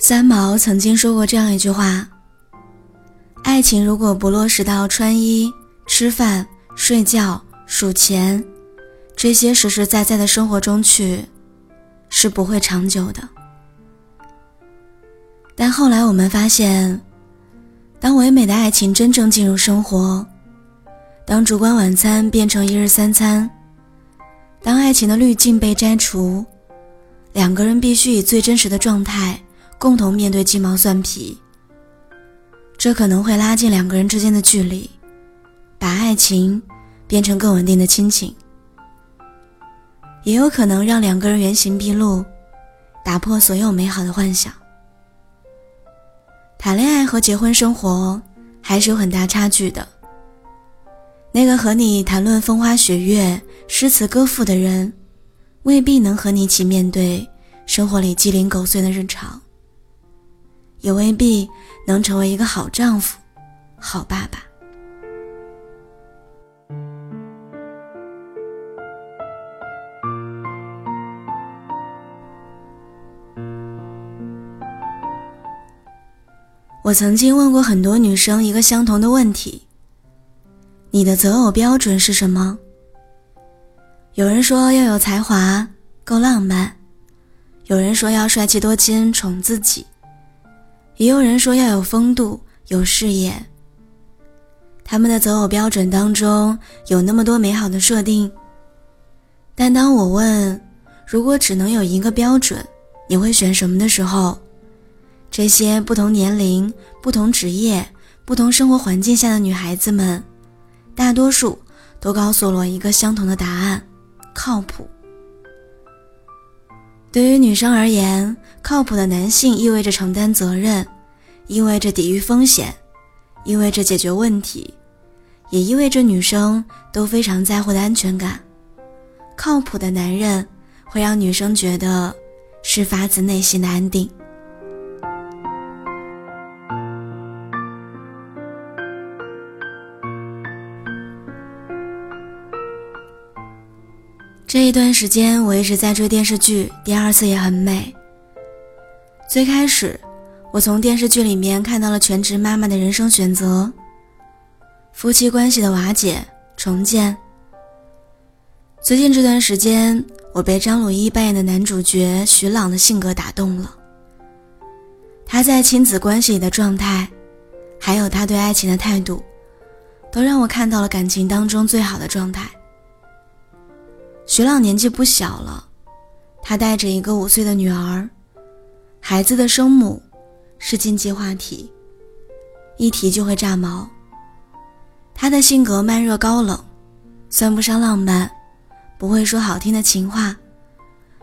三毛曾经说过这样一句话：“爱情如果不落实到穿衣、吃饭、睡觉、数钱这些实实在在的生活中去，是不会长久的。”但后来我们发现，当唯美的爱情真正进入生活，当烛光晚餐变成一日三餐，当爱情的滤镜被摘除，两个人必须以最真实的状态。共同面对鸡毛蒜皮，这可能会拉近两个人之间的距离，把爱情变成更稳定的亲情，也有可能让两个人原形毕露，打破所有美好的幻想。谈恋爱和结婚生活还是有很大差距的。那个和你谈论风花雪月、诗词歌赋的人，未必能和你一起面对生活里鸡零狗碎的日常。也未必能成为一个好丈夫、好爸爸。我曾经问过很多女生一个相同的问题：你的择偶标准是什么？有人说要有才华，够浪漫；有人说要帅气多金，宠自己。也有人说要有风度、有事业。他们的择偶标准当中有那么多美好的设定，但当我问如果只能有一个标准，你会选什么的时候，这些不同年龄、不同职业、不同生活环境下的女孩子们，大多数都告诉了我一个相同的答案：靠谱。对于女生而言，靠谱的男性意味着承担责任，意味着抵御风险，意味着解决问题，也意味着女生都非常在乎的安全感。靠谱的男人会让女生觉得是发自内心的安定。这一段时间，我一直在追电视剧，第二次也很美。最开始，我从电视剧里面看到了全职妈妈的人生选择，夫妻关系的瓦解、重建。最近这段时间，我被张鲁一扮演的男主角徐朗的性格打动了。他在亲子关系里的状态，还有他对爱情的态度，都让我看到了感情当中最好的状态。徐浪年纪不小了，他带着一个五岁的女儿，孩子的生母是禁忌话题，一提就会炸毛。他的性格慢热高冷，算不上浪漫，不会说好听的情话，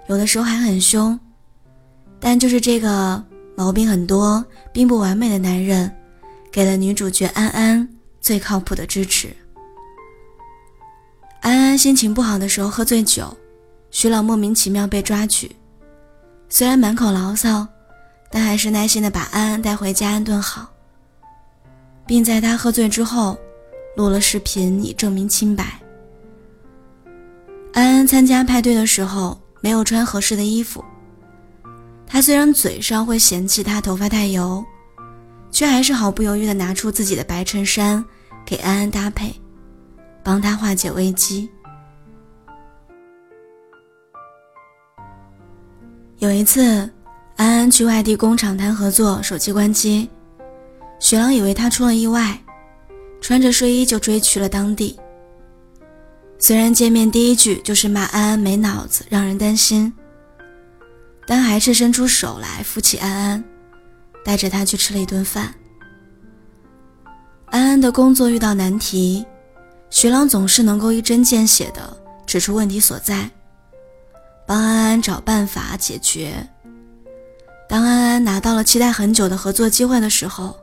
有的时候还很凶。但就是这个毛病很多、并不完美的男人，给了女主角安安最靠谱的支持。安安心情不好的时候喝醉酒，徐朗莫名其妙被抓去。虽然满口牢骚，但还是耐心的把安安带回家安顿好，并在他喝醉之后录了视频以证明清白。安安参加派对的时候没有穿合适的衣服，他虽然嘴上会嫌弃他头发太油，却还是毫不犹豫的拿出自己的白衬衫给安安搭配。帮他化解危机。有一次，安安去外地工厂谈合作，手机关机，雪狼以为他出了意外，穿着睡衣就追去了当地。虽然见面第一句就是骂安安没脑子，让人担心，但还是伸出手来扶起安安，带着他去吃了一顿饭。安安的工作遇到难题。徐朗总是能够一针见血地指出问题所在，帮安安找办法解决。当安安拿到了期待很久的合作机会的时候，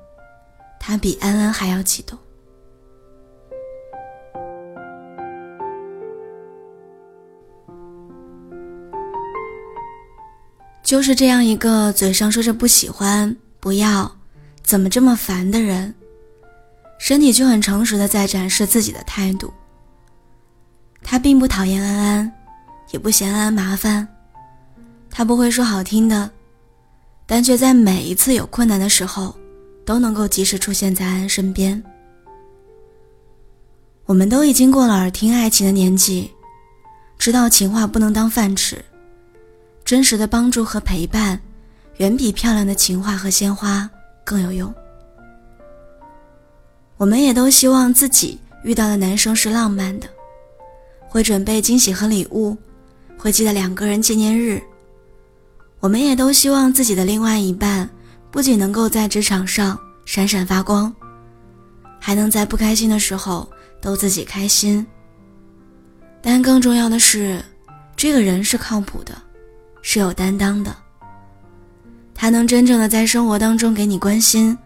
他比安安还要激动。就是这样一个嘴上说着不喜欢、不要、怎么这么烦的人。身体却很诚实的在展示自己的态度。他并不讨厌安安，也不嫌安安麻烦，他不会说好听的，但却在每一次有困难的时候，都能够及时出现在安安身边。我们都已经过了耳听爱情的年纪，知道情话不能当饭吃，真实的帮助和陪伴，远比漂亮的情话和鲜花更有用。我们也都希望自己遇到的男生是浪漫的，会准备惊喜和礼物，会记得两个人纪念日。我们也都希望自己的另外一半不仅能够在职场上闪闪发光，还能在不开心的时候逗自己开心。但更重要的是，这个人是靠谱的，是有担当的。他能真正的在生活当中给你关心，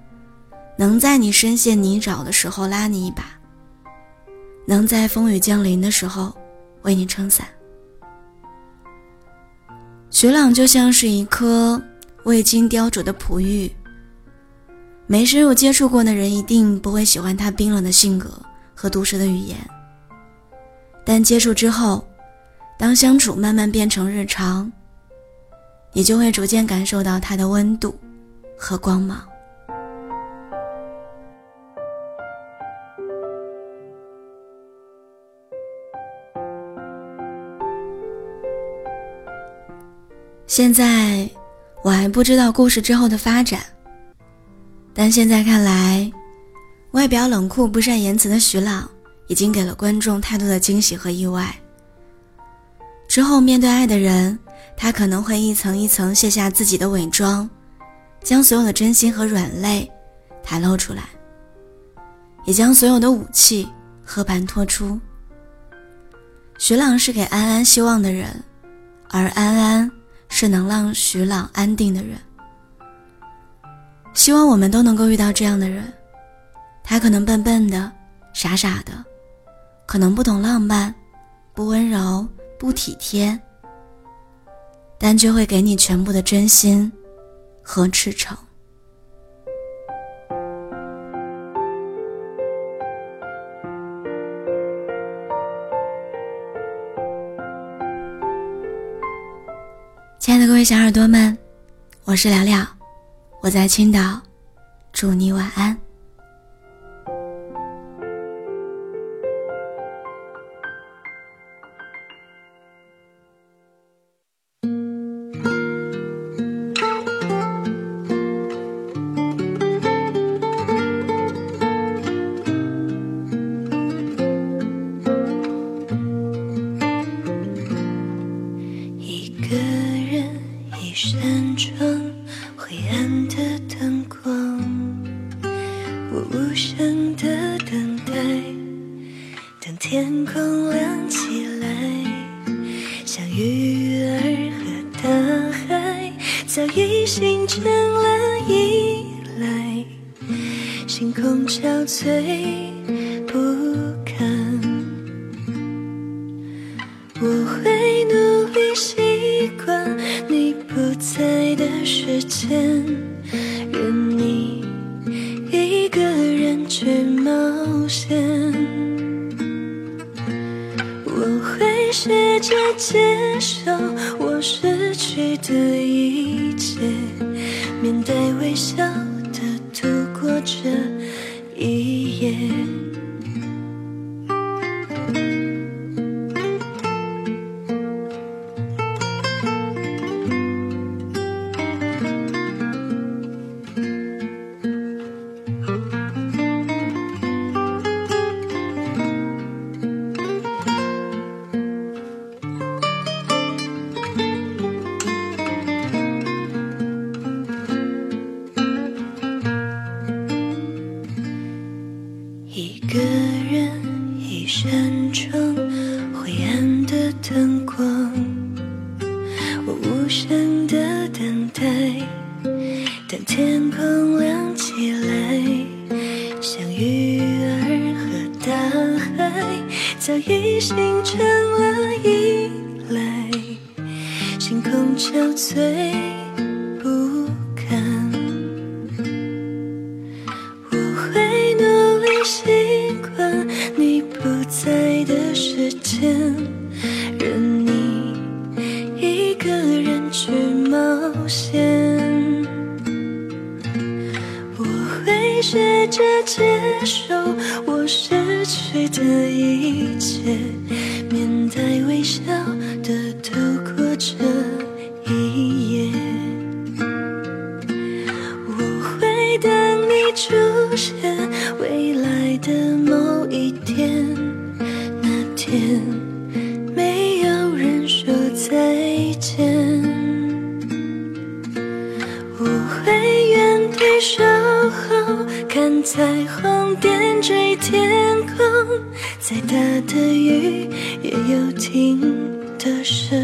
能在你深陷泥沼的时候拉你一把，能在风雨降临的时候为你撑伞。徐朗就像是一颗未经雕琢的璞玉，没深入接触过的人一定不会喜欢他冰冷的性格和毒舌的语言。但接触之后，当相处慢慢变成日常，你就会逐渐感受到他的温度和光芒。现在我还不知道故事之后的发展，但现在看来，外表冷酷不善言辞的徐朗已经给了观众太多的惊喜和意外。之后面对爱的人，他可能会一层一层卸下自己的伪装，将所有的真心和软肋袒露出来，也将所有的武器和盘托出。徐朗是给安安希望的人，而安安。是能让徐朗安定的人。希望我们都能够遇到这样的人。他可能笨笨的、傻傻的，可能不懂浪漫、不温柔、不体贴，但却会给你全部的真心和赤诚。小耳朵们，我是聊聊，我在青岛，祝你晚安。早已形成了依赖，星空憔悴不堪。我会努力习惯你不在的时间，任你一个人去冒险。试着接受我失去的一切，面带微笑的度过这一夜。早已形成了依赖，星空憔悴不堪。我会努力习惯你不在的时间，任你一个人去冒险。我会学着接受我去的一切，面带微笑的度过这一夜。我会等你出现，未来的某一天，那天没有人说再见。我会原地守候，看彩虹点缀天空，再大的雨也有停的时。